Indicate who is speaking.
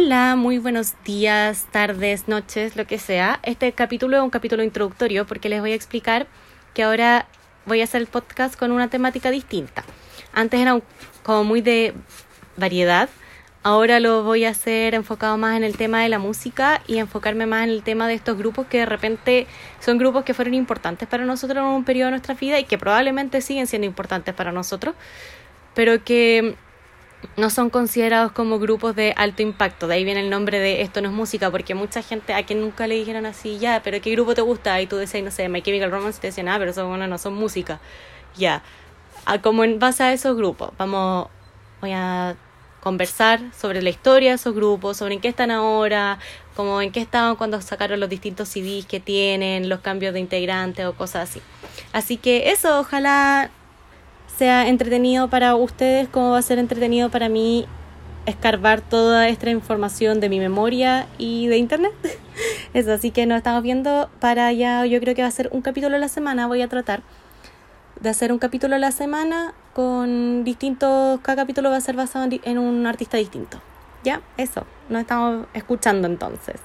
Speaker 1: Hola, muy buenos días, tardes, noches, lo que sea. Este capítulo es un capítulo introductorio porque les voy a explicar que ahora voy a hacer el podcast con una temática distinta. Antes era como muy de variedad, ahora lo voy a hacer enfocado más en el tema de la música y enfocarme más en el tema de estos grupos que de repente son grupos que fueron importantes para nosotros en un periodo de nuestra vida y que probablemente siguen siendo importantes para nosotros, pero que no son considerados como grupos de alto impacto. De ahí viene el nombre de esto no es música, porque mucha gente a quien nunca le dijeron así, ya, pero ¿qué grupo te gusta? Y tú decías, no sé, My Chemical Romance, te decían, ah, pero eso bueno, no son música. Ya, como en base a esos grupos, vamos, voy a conversar sobre la historia de esos grupos, sobre en qué están ahora, como en qué estaban cuando sacaron los distintos CDs que tienen, los cambios de integrantes o cosas así. Así que eso, ojalá sea entretenido para ustedes como va a ser entretenido para mí escarbar toda esta información de mi memoria y de internet. Eso, así que nos estamos viendo para ya, yo creo que va a ser un capítulo a la semana, voy a tratar de hacer un capítulo a la semana con distintos, cada capítulo va a ser basado en un artista distinto. ¿Ya? Eso, nos estamos escuchando entonces.